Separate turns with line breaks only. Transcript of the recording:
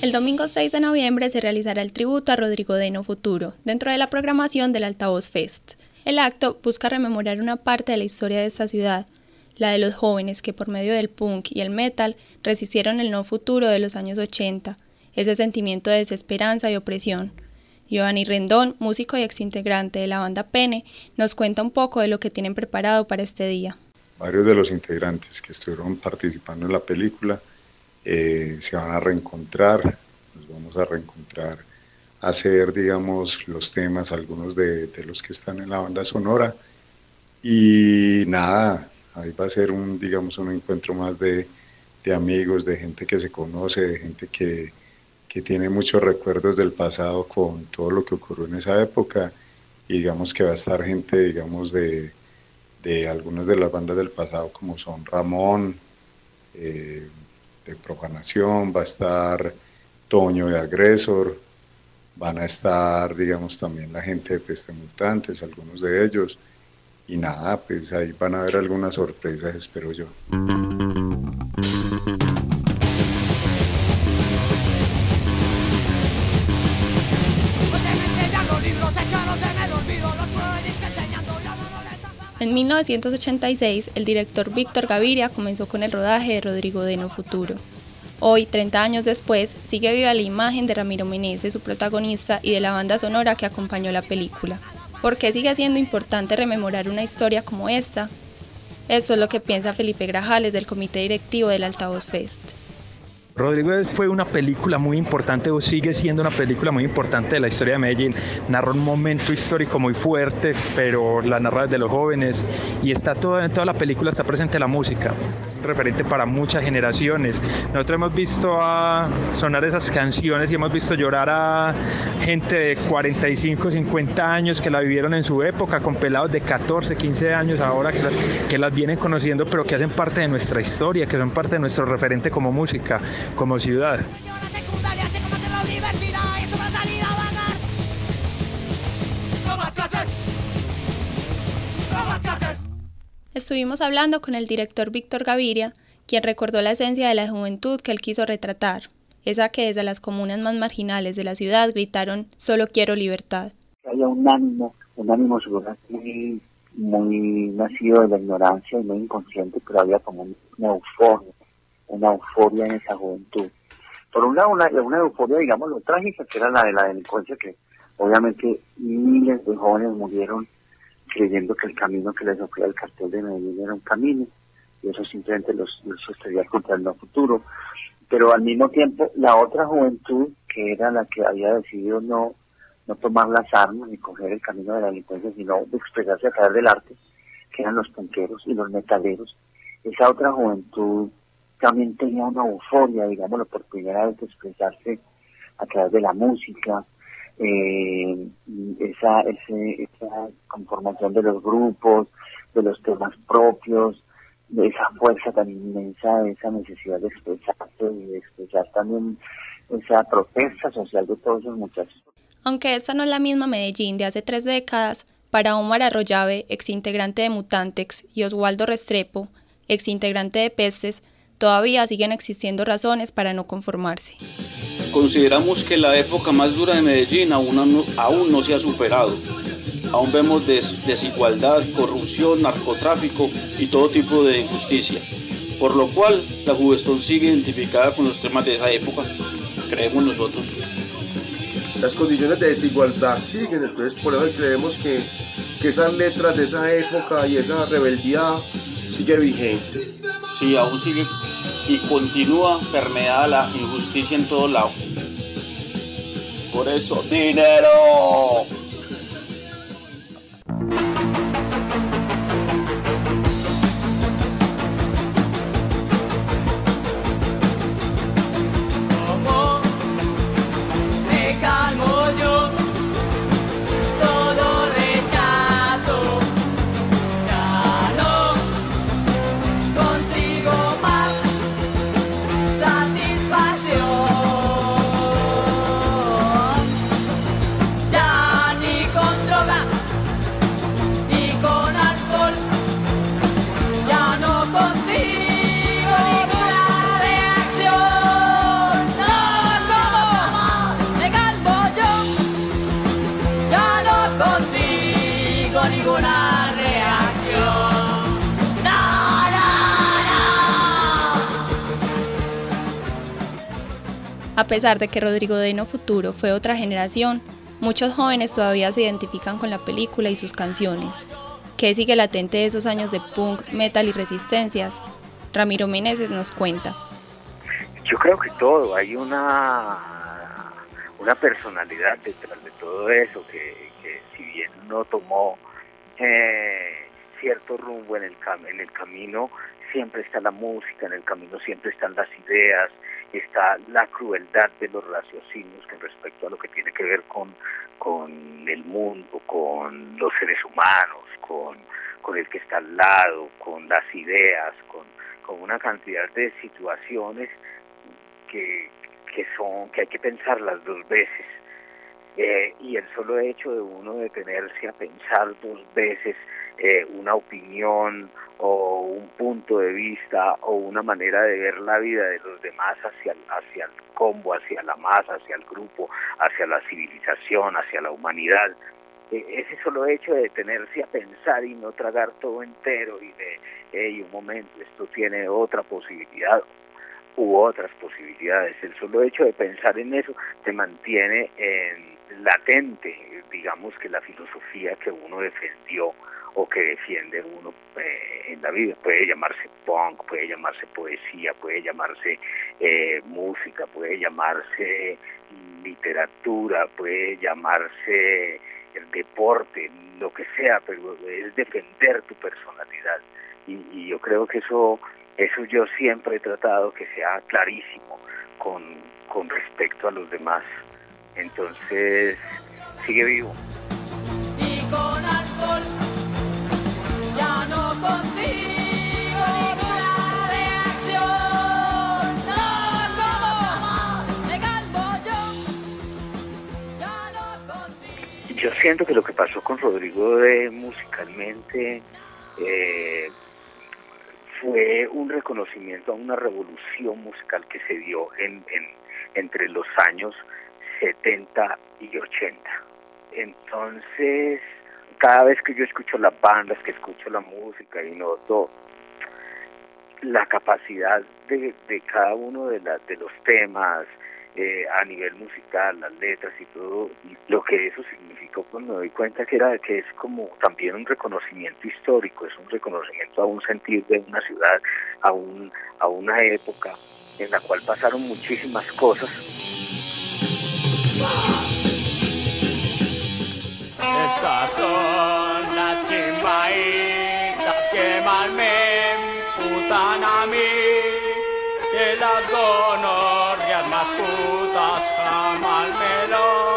El domingo 6 de noviembre se realizará el tributo a Rodrigo Deno Futuro dentro de la programación del Altavoz Fest. El acto busca rememorar una parte de la historia de esta ciudad, la de los jóvenes que por medio del punk y el metal resistieron el no futuro de los años 80, ese sentimiento de desesperanza y opresión. Giovanni Rendón, músico y exintegrante de la banda Pene, nos cuenta un poco de lo que tienen preparado para este día.
Varios de los integrantes que estuvieron participando en la película eh, se van a reencontrar, nos vamos a reencontrar, a hacer, digamos, los temas, algunos de, los que están en la banda sonora. Y nada, ahí va a ser un, digamos, un encuentro más de, de amigos, de gente que se conoce, de gente que, que tiene muchos recuerdos del pasado con todo lo que ocurrió en esa época y digamos que va a estar gente, digamos, de, de algunas de las bandas del pasado como son Ramón, eh, de Profanación, va a estar Toño de Agresor, van a estar, digamos, también la gente de Peste Mutantes, algunos de ellos, y nada, pues ahí van a haber algunas sorpresas, espero yo.
En 1986, el director Víctor Gaviria comenzó con el rodaje de Rodrigo Deno Futuro. Hoy, 30 años después, sigue viva la imagen de Ramiro Meneses, su protagonista, y de la banda sonora que acompañó la película. ¿Por qué sigue siendo importante rememorar una historia como esta? Eso es lo que piensa Felipe Grajales del comité directivo del Altavoz Fest.
Rodrigo fue una película muy importante o sigue siendo una película muy importante de la historia de Medellín. Narra un momento histórico muy fuerte, pero la narra desde los jóvenes y está toda, en toda la película está presente la música, referente para muchas generaciones. Nosotros hemos visto sonar esas canciones y hemos visto llorar a gente de 45, 50 años que la vivieron en su época, con pelados de 14, 15 años ahora que las vienen conociendo, pero que hacen parte de nuestra historia, que son parte de nuestro referente como música como ciudad.
Estuvimos hablando con el director Víctor Gaviria, quien recordó la esencia de la juventud que él quiso retratar, esa que desde las comunas más marginales de la ciudad gritaron solo quiero libertad.
Hay un ánimo, un ánimo muy, muy nacido de la ignorancia y muy inconsciente, pero había como una euforia una euforia en esa juventud. Por un lado, una, una euforia, digamos, lo trágica, que era la de la delincuencia, que obviamente miles de jóvenes murieron creyendo que el camino que les ofrecía el cartel de Medellín era un camino, y eso simplemente los, los sostenía contra el no futuro. Pero al mismo tiempo, la otra juventud, que era la que había decidido no, no tomar las armas ni coger el camino de la delincuencia, sino expresarse a través del arte, que eran los punqueros y los metaleros, esa otra juventud también tenía una euforia, digámoslo, por primera vez de expresarse a través de la música, eh, esa, esa conformación de los grupos, de los temas propios, de esa fuerza tan inmensa, de esa necesidad de expresarse y de expresar también esa protesta social de todos esos muchachos.
Aunque esta no es la misma Medellín de hace tres décadas, para Omar Arroyave, exintegrante de Mutantex, y Oswaldo Restrepo, exintegrante de Pestes, todavía siguen existiendo razones para no conformarse.
Consideramos que la época más dura de Medellín aún no, aún no se ha superado. Aún vemos desigualdad, corrupción, narcotráfico y todo tipo de injusticia. Por lo cual, la juventud sigue identificada con los temas de esa época, creemos nosotros.
Las condiciones de desigualdad siguen, entonces por eso creemos que, que esas letras de esa época y esa rebeldía sigue vigente.
Sí, aún sigue y continúa permeada la injusticia en todo lado. Por eso, dinero.
A pesar de que Rodrigo Deno Futuro fue otra generación, muchos jóvenes todavía se identifican con la película y sus canciones. ¿Qué sigue latente de esos años de punk, metal y resistencias? Ramiro Meneses nos cuenta.
Yo creo que todo, hay una, una personalidad detrás de todo eso, que, si bien no tomó eh, cierto rumbo en el, en el camino, siempre está la música, en el camino siempre están las ideas, está la crueldad de los raciocinios con respecto a lo que tiene que ver con, con el mundo, con los seres humanos, con, con el que está al lado, con las ideas, con, con una cantidad de situaciones que, que son, que hay que pensarlas dos veces. Eh, y el solo hecho de uno detenerse a pensar dos veces eh, una opinión o un punto de vista o una manera de ver la vida de los demás hacia, hacia el combo, hacia la masa, hacia el grupo, hacia la civilización, hacia la humanidad. E, ese solo hecho de detenerse a pensar y no tragar todo entero y de, hey, un momento, esto tiene otra posibilidad u otras posibilidades. El solo hecho de pensar en eso te mantiene en latente, digamos que la filosofía que uno defendió o que defiende uno eh, en la vida. Puede llamarse punk, puede llamarse poesía, puede llamarse eh, música, puede llamarse literatura, puede llamarse el deporte, lo que sea, pero es defender tu personalidad. Y, yo creo que eso, eso yo siempre he tratado que sea clarísimo con, con respecto a los demás. Entonces, sigue vivo. Y con alcohol yo siento que lo que pasó con Rodrigo de musicalmente eh, fue un reconocimiento a una revolución musical que se dio en, entre los años 70 y 80. Entonces, cada vez que yo escucho las bandas, que escucho la música y noto la capacidad de, de cada uno de, de los temas, eh, a nivel musical, las letras y todo, lo que eso significó, pues me doy cuenta que era que es como también un reconocimiento histórico, es un reconocimiento a un sentir de una ciudad, a, un, a una época en la cual pasaron muchísimas cosas. Estas son las chimbaitas que me a mí, que las las putas jamás me lo